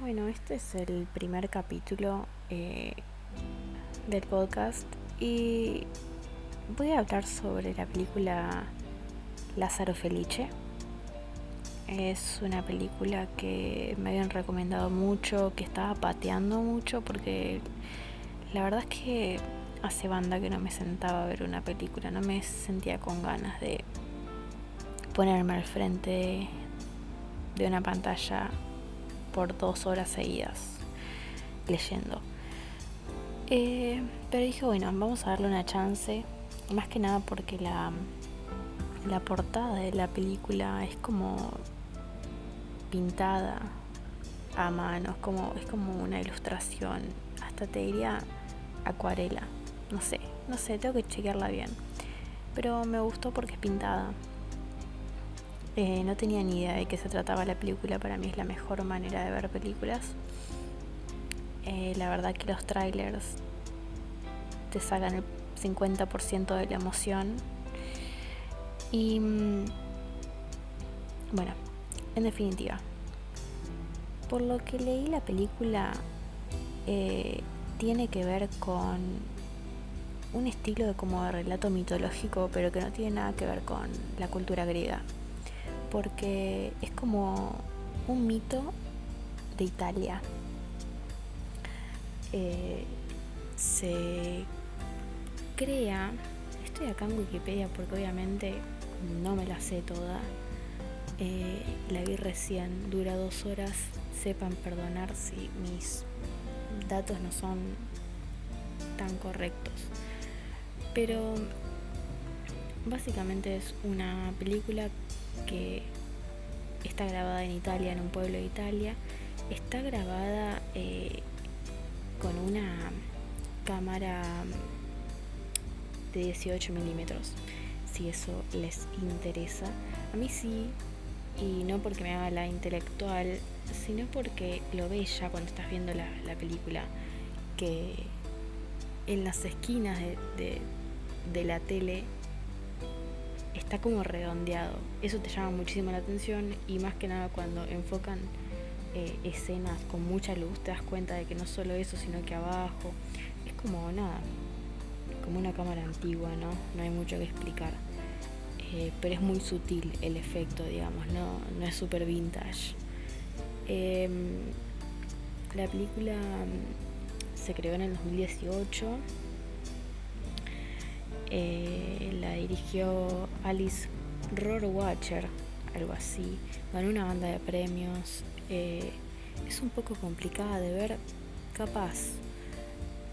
Bueno, este es el primer capítulo eh, del podcast y voy a hablar sobre la película Lázaro Felice. Es una película que me habían recomendado mucho, que estaba pateando mucho porque la verdad es que hace banda que no me sentaba a ver una película, no me sentía con ganas de ponerme al frente de una pantalla por dos horas seguidas leyendo. Eh, pero dije, bueno, vamos a darle una chance. Más que nada porque la, la portada de la película es como pintada a mano, es como, es como una ilustración. Hasta te diría acuarela. No sé, no sé, tengo que chequearla bien. Pero me gustó porque es pintada. Eh, no tenía ni idea de qué se trataba la película, para mí es la mejor manera de ver películas. Eh, la verdad que los trailers te sacan el 50% de la emoción. Y mm, bueno, en definitiva, por lo que leí la película eh, tiene que ver con un estilo de como de relato mitológico, pero que no tiene nada que ver con la cultura griega porque es como un mito de Italia. Eh, se crea, estoy acá en Wikipedia porque obviamente no me la sé toda, eh, la vi recién, dura dos horas, sepan perdonar si mis datos no son tan correctos. Pero básicamente es una película que está grabada en Italia, en un pueblo de Italia. Está grabada eh, con una cámara de 18 milímetros, si eso les interesa. A mí sí, y no porque me haga la intelectual, sino porque lo ves ya cuando estás viendo la, película, que en las esquinas de la tele está como redondeado. Eso te llama muchísimo la atención y más que nada cuando enfocan eh, escenas con mucha luz te das cuenta de que no solo eso, sino que abajo es como nada, como una cámara antigua, ¿no? No hay mucho que explicar. Eh, pero es muy sutil el efecto, digamos, no, no es super vintage. Em, la película mm, se creó en el 2018 eh, la dirigió Alice Rohrwacher, algo así. Ganó una banda de premios. Eh, es un poco complicada de ver, capaz.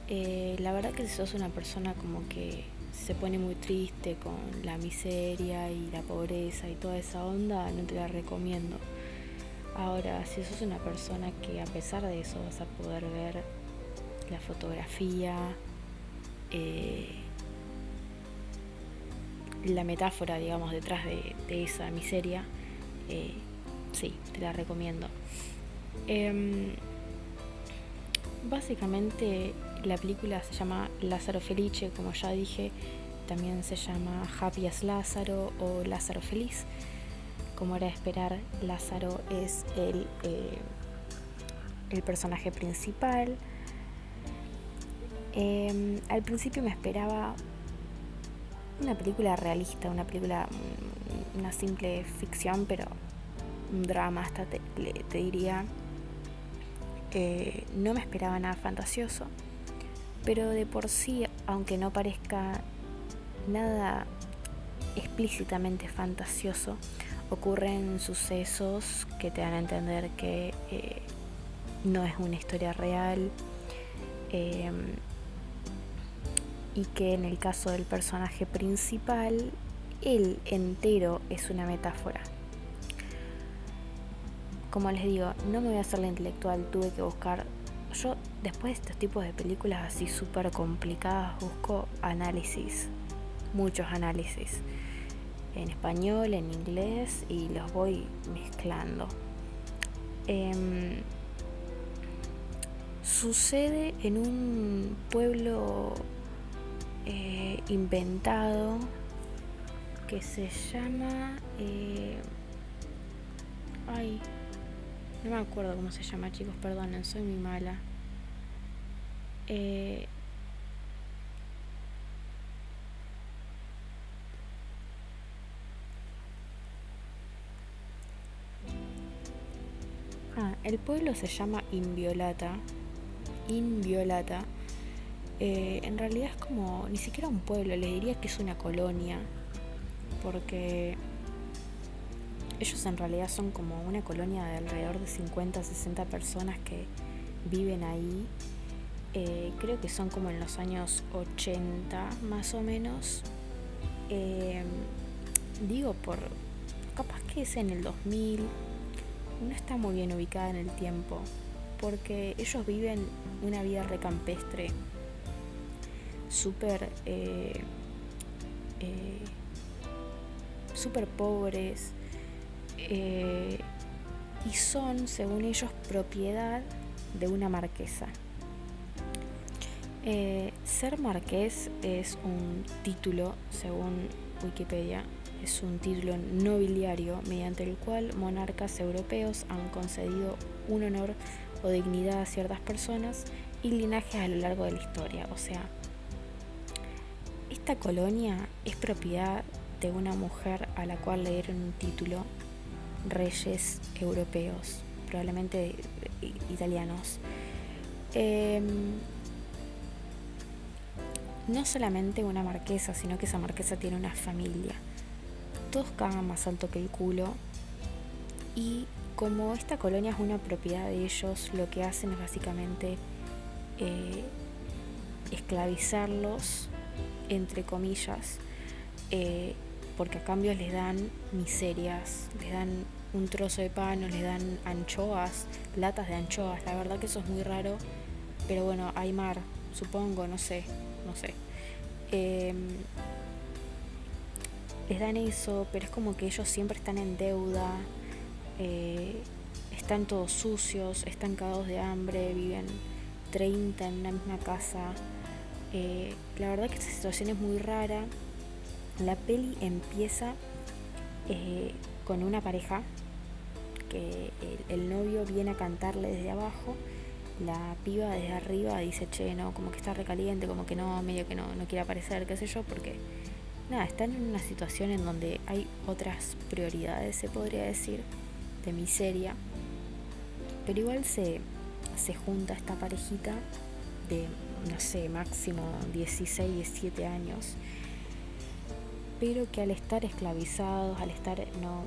Eh, la verdad que si sos una persona como que se pone muy triste con la miseria y la pobreza y toda esa onda, no te la recomiendo. Ahora, si sos una persona que a pesar de eso vas a poder ver la fotografía, la metáfora, digamos, detrás de, esa miseria, eh, sí, te la recomiendo. Em, básicamente la película se llama Lázaro Felice, como ya dije, también se llama Happy as Lázaro o Lázaro Feliz. Como era de esperar, Lázaro es el, eh, el personaje principal. Em, al principio me esperaba una película realista, una película, mm, una simple ficción, pero un drama hasta te, diría. que no me esperaba nada fantasioso, pero de por sí, aunque no parezca nada explícitamente fantasioso, ocurren sucesos que te dan a entender que eh, no es una historia real. Eh, y que en el caso del personaje principal, él entero es una metáfora. Como les digo, no me voy a hacer la intelectual, tuve que buscar... Yo después de estos tipos de películas así súper complicadas busco análisis, muchos análisis, en español, en inglés y los voy mezclando. Em, sucede en un pueblo eh, inventado que se llama... Eh, ay, No me acuerdo cómo se llama, chicos, perdonen, soy muy mala. Eh, ah, el pueblo se llama Inviolata. Inviolata. Eh, en realidad es como, ni siquiera un pueblo, le diría que es una colonia. Porque ellos en realidad son como una colonia de alrededor de 50, 60 personas que viven ahí. Eh, creo que son como en los años 80 más o menos. Eh, digo por, capaz que es en el 2000. No está muy bien ubicada en el tiempo. Porque ellos viven una vida recampestre. Súper... Eh, súper pobres eh, y son, según ellos, propiedad de una marquesa. Eh, ser marqués es un título, según Wikipedia, es un título nobiliario mediante el cual monarcas europeos han concedido un honor o dignidad a ciertas personas y linajes a lo largo de la historia. O sea, esta colonia es propiedad de una mujer a la cual le dieron un título reyes europeos, probablemente italianos. Em, no solamente una marquesa, sino que esa marquesa tiene una familia. Todos cagan más alto que el culo. Y como esta colonia es una propiedad de ellos, lo que hacen es básicamente eh, esclavizarlos, entre comillas, eh, porque a cambio les dan miserias, les dan un trozo de pan les dan anchoas, latas de anchoas. La verdad que eso es muy raro, pero bueno, hay mar, supongo, no sé, no sé. Em, les dan eso, pero es como que ellos siempre están en deuda, eh, están todos sucios, están cagados de hambre, viven 30 en una misma casa. Eh, la verdad que esta situación es muy rara. La peli empieza eh, con una pareja que el, novio viene a cantarle desde abajo, la piba desde arriba dice, che, no, como que está recaliente, como que no, medio que no, no quiere aparecer, qué sé yo, porque nada, están en una situación en donde hay otras prioridades, se podría decir, de miseria, pero igual se, se junta esta parejita de, no sé, máximo 16, 17 años pero que al estar esclavizados, al estar no,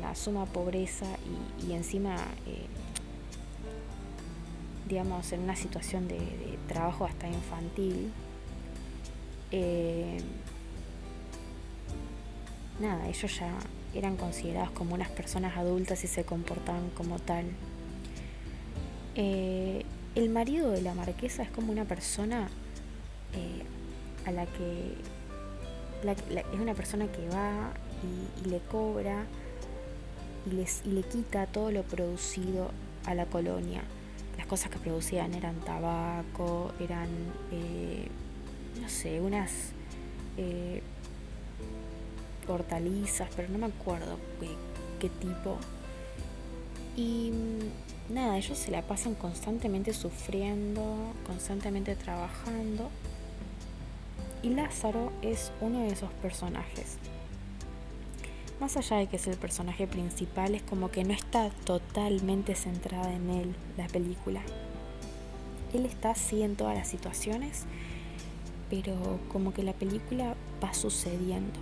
la suma pobreza y, encima, eh, digamos, en una situación de, trabajo hasta infantil, eh, nada, ellos ya eran considerados como unas personas adultas y se comportaban como tal. Eh, el marido de la marquesa es como una persona a la que es una persona que va y, le cobra y, les, y le quita todo lo producido a la colonia. Las cosas que producían eran tabaco, eran, eh, no sé, unas eh, hortalizas, pero no me acuerdo qué, qué tipo. Y nada, ellos se la pasan constantemente sufriendo, constantemente trabajando y Lázaro es uno de esos personajes. Más allá de que es el personaje principal, es como que no está totalmente centrada en él la película. Él está así en todas las situaciones, pero como que la película va sucediendo.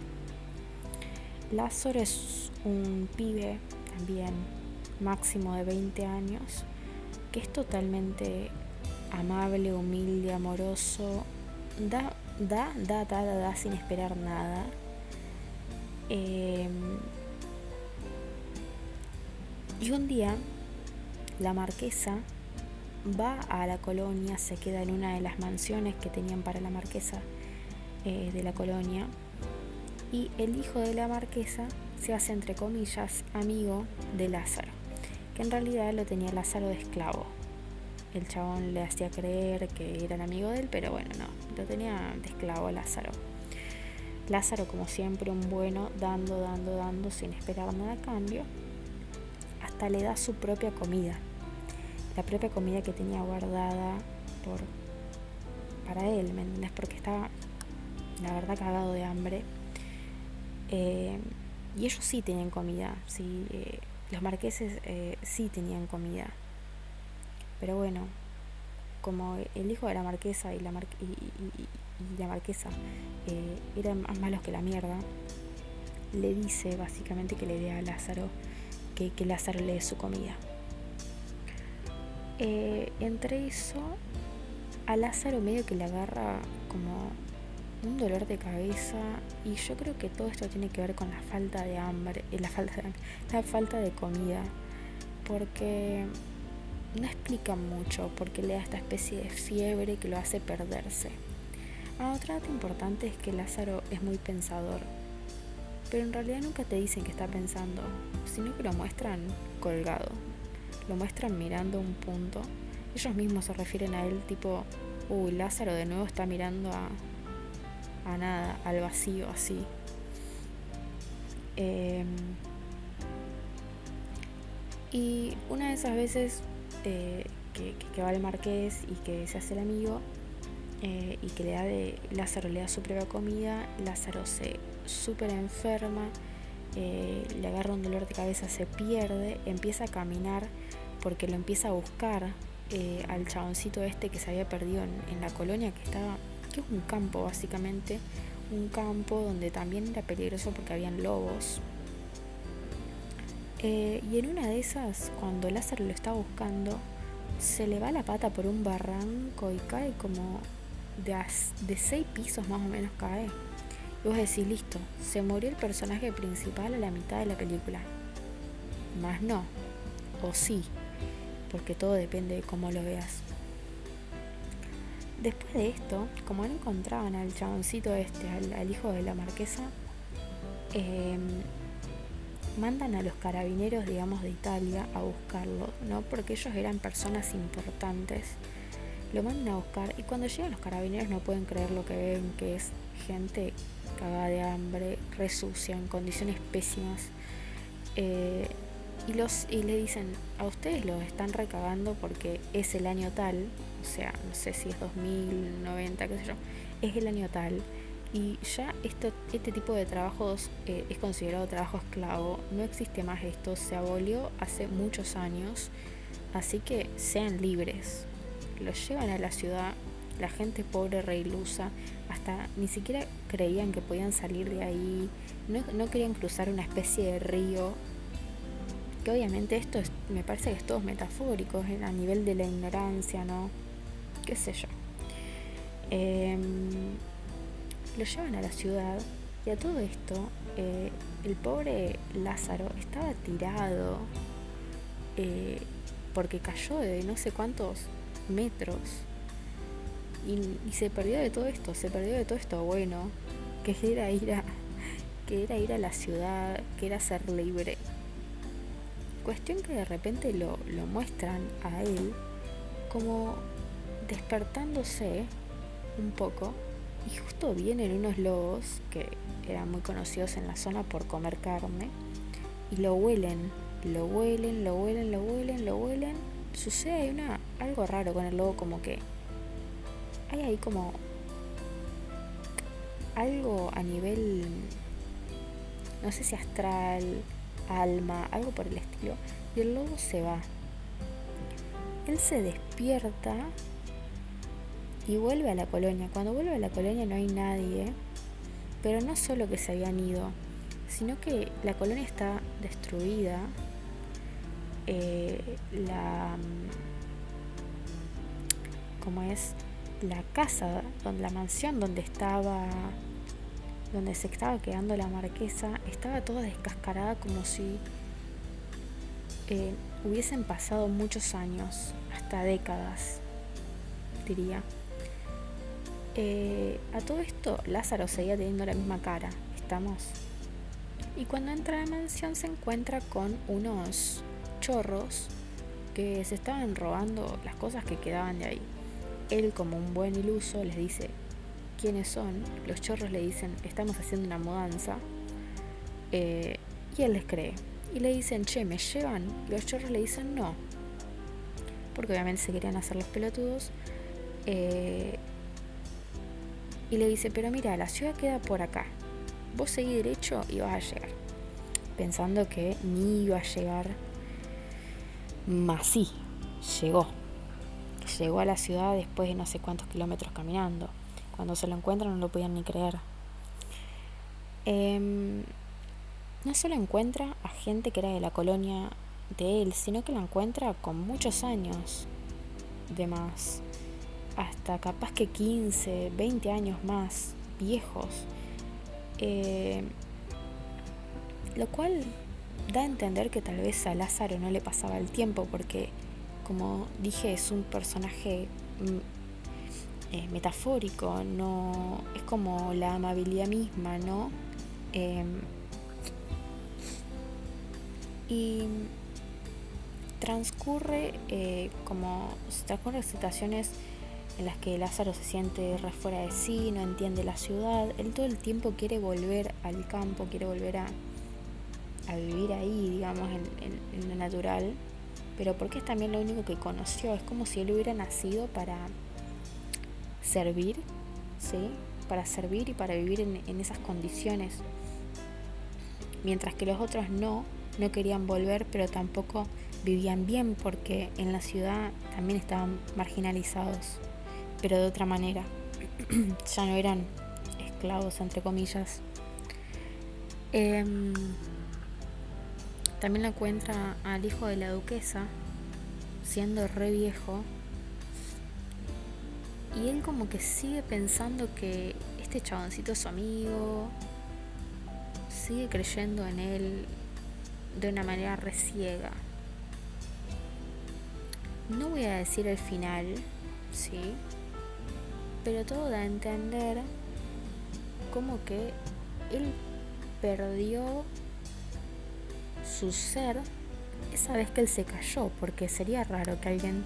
Lázaro es un pibe también máximo de 20 años, que es totalmente amable, humilde, amoroso, da da, da, da, da, sin esperar nada. Em, y un día la marquesa va a la colonia, se queda en una de las mansiones que tenían para la marquesa eh, de la colonia y el hijo de la marquesa se hace entre comillas amigo de Lázaro, en realidad lo tenía Lázaro de esclavo el chabón le hacía creer que era el amigo de él, pero bueno, no, lo tenía de esclavo Lázaro. Lázaro, como siempre, un bueno, dando, dando, dando, sin esperar nada a cambio. hasta le da su propia comida. La propia comida que tenía guardada por para él, ¿me entiendes? Porque estaba, la verdad, cagado de hambre. Eh, y ellos sí tenían comida, sí, eh, los marqueses eh, sí tenían comida. Pero bueno, como el hijo de la marquesa y la, y, la marquesa eran más malos que la mierda, le dice básicamente que le dé a Lázaro que, que Lázaro le dé su comida. entre eso, a Lázaro medio que le agarra como un dolor de cabeza y yo creo que todo esto tiene que ver con la falta de hambre, eh, la falta la falta de comida, porque no explica mucho porque le da esta especie de fiebre que lo hace perderse. Ah, otro dato importante es que Lázaro es muy pensador, pero en realidad nunca te dicen que está pensando, sino que lo muestran colgado, lo muestran mirando un punto ellos mismos se refieren a él tipo, uy, Lázaro de nuevo está mirando a, nada, al vacío así. Em, y una de esas veces eh, que, va el marqués y que se hace el amigo eh, y que le da de Lázaro le da su propia comida, Lázaro se súper enferma, eh, le agarra un dolor de cabeza, se pierde, empieza a caminar porque lo empieza a buscar al chaboncito este que se había perdido en, la colonia, que estaba, que es un campo básicamente, un campo donde también era peligroso porque habían lobos. Eh, y en una de esas, cuando Lázaro lo está buscando, se le va la pata por un barranco y cae como de, de seis pisos más o menos cae. Y vos decís, listo, se murió el personaje principal a la mitad de la película. Más no. O sí, porque todo depende de cómo lo veas. Después de esto, como no encontraban al chaboncito este, al, hijo de la marquesa, em, mandan a los carabineros, digamos, de Italia a buscarlo, ¿no? Porque ellos eran personas importantes. Lo mandan a buscar y cuando llegan los carabineros no pueden creer lo que ven, que es gente cagada de hambre, resucia, en condiciones pésimas. Eh, y, los, y le dicen, a ustedes los están recagando porque es el año tal, o sea, no sé si es 2090, qué sé yo, es el año tal. Y ya esto, este tipo de trabajos eh, es considerado trabajo esclavo, no existe más esto, se abolió hace muchos años, así que sean libres. Los llevan a la ciudad, la gente pobre reilusa, hasta ni siquiera creían que podían salir de ahí, no, no querían cruzar una especie de río que obviamente esto es, me parece que es todo metafórico, a nivel de la ignorancia, ¿no? ¿Qué sé yo? Em, lo llevan a la ciudad y a todo esto eh, el pobre Lázaro estaba tirado eh, porque cayó de no sé cuántos metros y, y, se perdió de todo esto, se perdió de todo esto bueno, que era ir a, que era ir a la ciudad, que era ser libre. Cuestión que de repente lo, muestran a él como despertándose un poco y justo vienen unos lobos que eran muy conocidos en la zona por comer carne y lo huelen, lo huelen, lo huelen, lo huelen, lo huelen. Sucede una, algo raro con el lobo como que hay ahí como algo a nivel, no sé si astral, alma, algo por el estilo, y el lobo se va. Él se despierta y vuelve a la colonia. Cuando vuelve a la colonia no hay nadie, pero no solo que se habían ido, sino que la colonia está destruida. Eh, la como es la casa la mansión donde estaba donde se estaba quedando la marquesa, estaba toda descascarada como si eh, hubiesen pasado muchos años, hasta décadas, diría. Eh, a todo esto, Lázaro seguía teniendo la misma cara, ¿estamos? Y cuando entra a la mansión se encuentra con unos chorros que se estaban robando las cosas que quedaban de ahí. Él, como un buen iluso, les dice, quiénes son, los chorros le dicen, estamos haciendo una mudanza, eh, y él les cree. y le dicen, che, ¿me llevan? Los chorros le dicen no. Porque obviamente se querían hacer los pelotudos. Eh, y le dice, pero mira, la ciudad queda por acá. Vos seguí derecho y vas a llegar. Pensando que ni iba a llegar. Más sí, llegó. Llegó a la ciudad después de no sé cuántos kilómetros caminando. Cuando se lo encuentran no lo podían ni creer. Em, no solo encuentra a gente que era de la colonia de él, sino que lo encuentra con muchos años de más, hasta capaz que 15, 20 años más viejos, eh, lo cual da a entender que tal vez a Lázaro no le pasaba el tiempo porque, como dije, es un personaje mm, eh, metafórico, no es como la amabilidad misma, ¿no? Em, y transcurre eh, como transcurre situaciones en las que Lázaro se siente re fuera de sí, no entiende la ciudad, él todo el tiempo quiere volver al campo, quiere volver a, a vivir ahí, digamos, en, en, lo natural, pero porque es también lo único que conoció, es como si él hubiera nacido para servir, ¿sí? Para servir y para vivir en, esas condiciones, mientras que los otros no, no querían volver, pero tampoco vivían bien porque en la ciudad también estaban marginalizados, pero de otra manera. ya no eran esclavos, entre comillas. Em, también la encuentra al hijo de la duquesa, siendo re viejo. Y él como que sigue pensando que este chaboncito es su amigo, sigue creyendo en él de una manera reciega. No voy a decir el final, sí, pero todo da a entender como que él perdió su ser esa vez que él se cayó, porque sería raro que alguien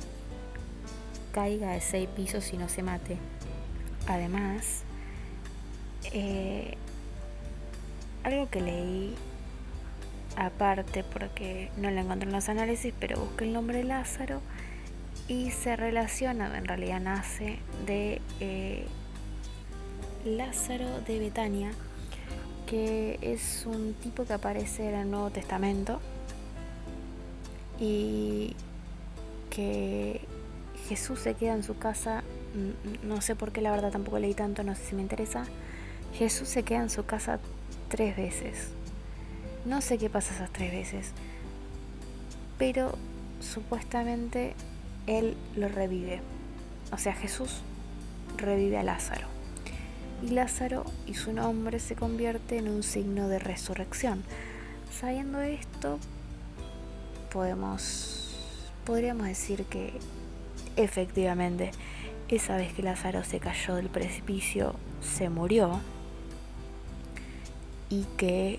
caiga de seis pisos y no se mate. Además, eh, algo que leí aparte porque no lo encontré en los análisis, pero busqué el nombre Lázaro y se relaciona, en realidad nace de eh, Lázaro de Betania, que es un tipo que aparece en el Nuevo Testamento y que Jesús se queda en su casa, no sé por qué la verdad tampoco leí tanto, no sé si me interesa, Jesús se queda en su casa tres veces. No sé qué pasa esas tres veces, pero supuestamente él lo revive. O sea, Jesús revive a Lázaro. Y Lázaro y su nombre se convierte en un signo de resurrección. Sabiendo esto, podemos, podríamos decir que efectivamente esa vez que Lázaro se cayó del precipicio, se murió y que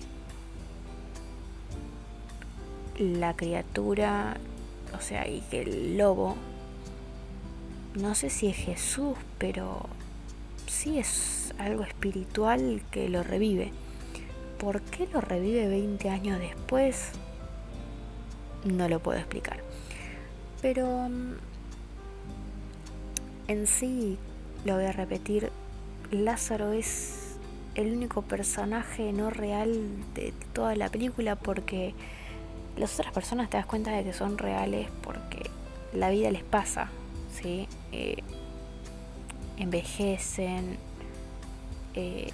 la criatura o sea, y que el lobo, no sé si es Jesús, pero sí es algo espiritual que lo revive. ¿Por qué lo revive 20 años después? No lo puedo explicar. Pero mm, en sí, lo voy a repetir, Lázaro es el único personaje no real de toda la película porque las otras personas te das cuenta de que son reales porque la vida les pasa, ¿sí? Eh, envejecen, eh,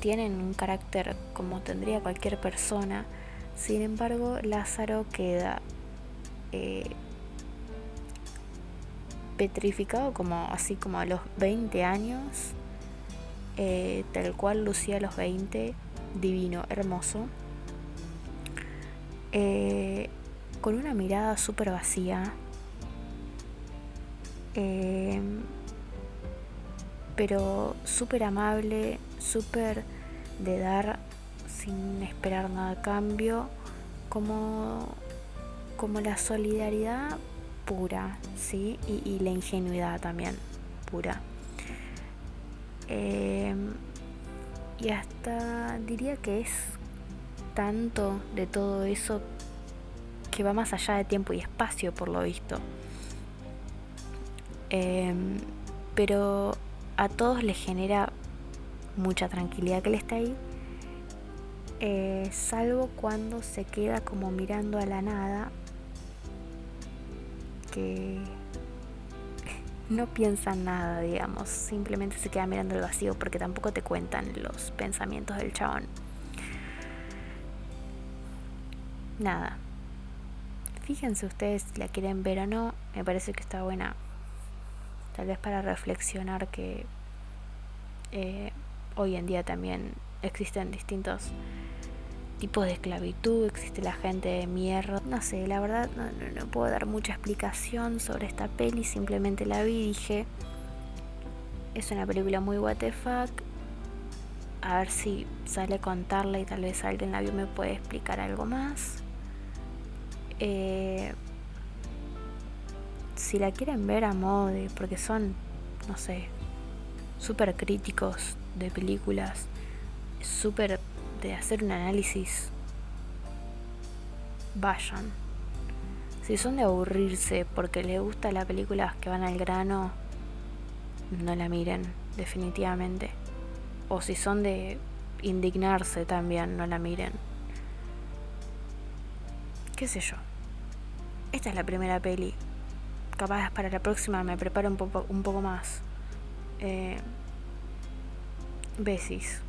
tienen un carácter como tendría cualquier persona. Sin embargo, Lázaro queda eh, petrificado como así como a los 20 años, tal cual lucía a los 20, divino, hermoso. Eh, con una mirada súper vacía, eh, pero súper amable, súper de dar sin esperar nada a cambio, como, como la solidaridad pura, ¿sí? Y, la ingenuidad también pura. Eh, y hasta diría que es tanto de todo eso que va más allá de tiempo y espacio, por lo visto. Em, pero a todos les genera mucha tranquilidad que él esté ahí, eh, salvo cuando se queda como mirando a la nada, no piensa nada, digamos, simplemente se queda mirando el vacío porque tampoco te cuentan los pensamientos del chabón. Nada. Fíjense ustedes si la quieren ver o no, me parece que está buena. Tal vez para reflexionar que eh, hoy en día también existen distintos tipos de esclavitud, existe la gente de mierda. No sé, la verdad no, no, puedo dar mucha explicación sobre esta peli, simplemente la vi y dije, es una película muy what the fuck. A ver si sale a contarla y tal vez alguien la vio me puede explicar algo más. Eh, si la quieren ver a modo de, porque son, no sé, súper críticos de películas, súper de hacer un análisis, vayan. Si son de aburrirse porque les gusta la película que van al grano, no la miren, definitivamente. O si son de indignarse también, no la miren. ¿Qué sé yo? Esta es la primera peli. Capaz para la próxima me preparo un poco, un poco más. Eh, besis.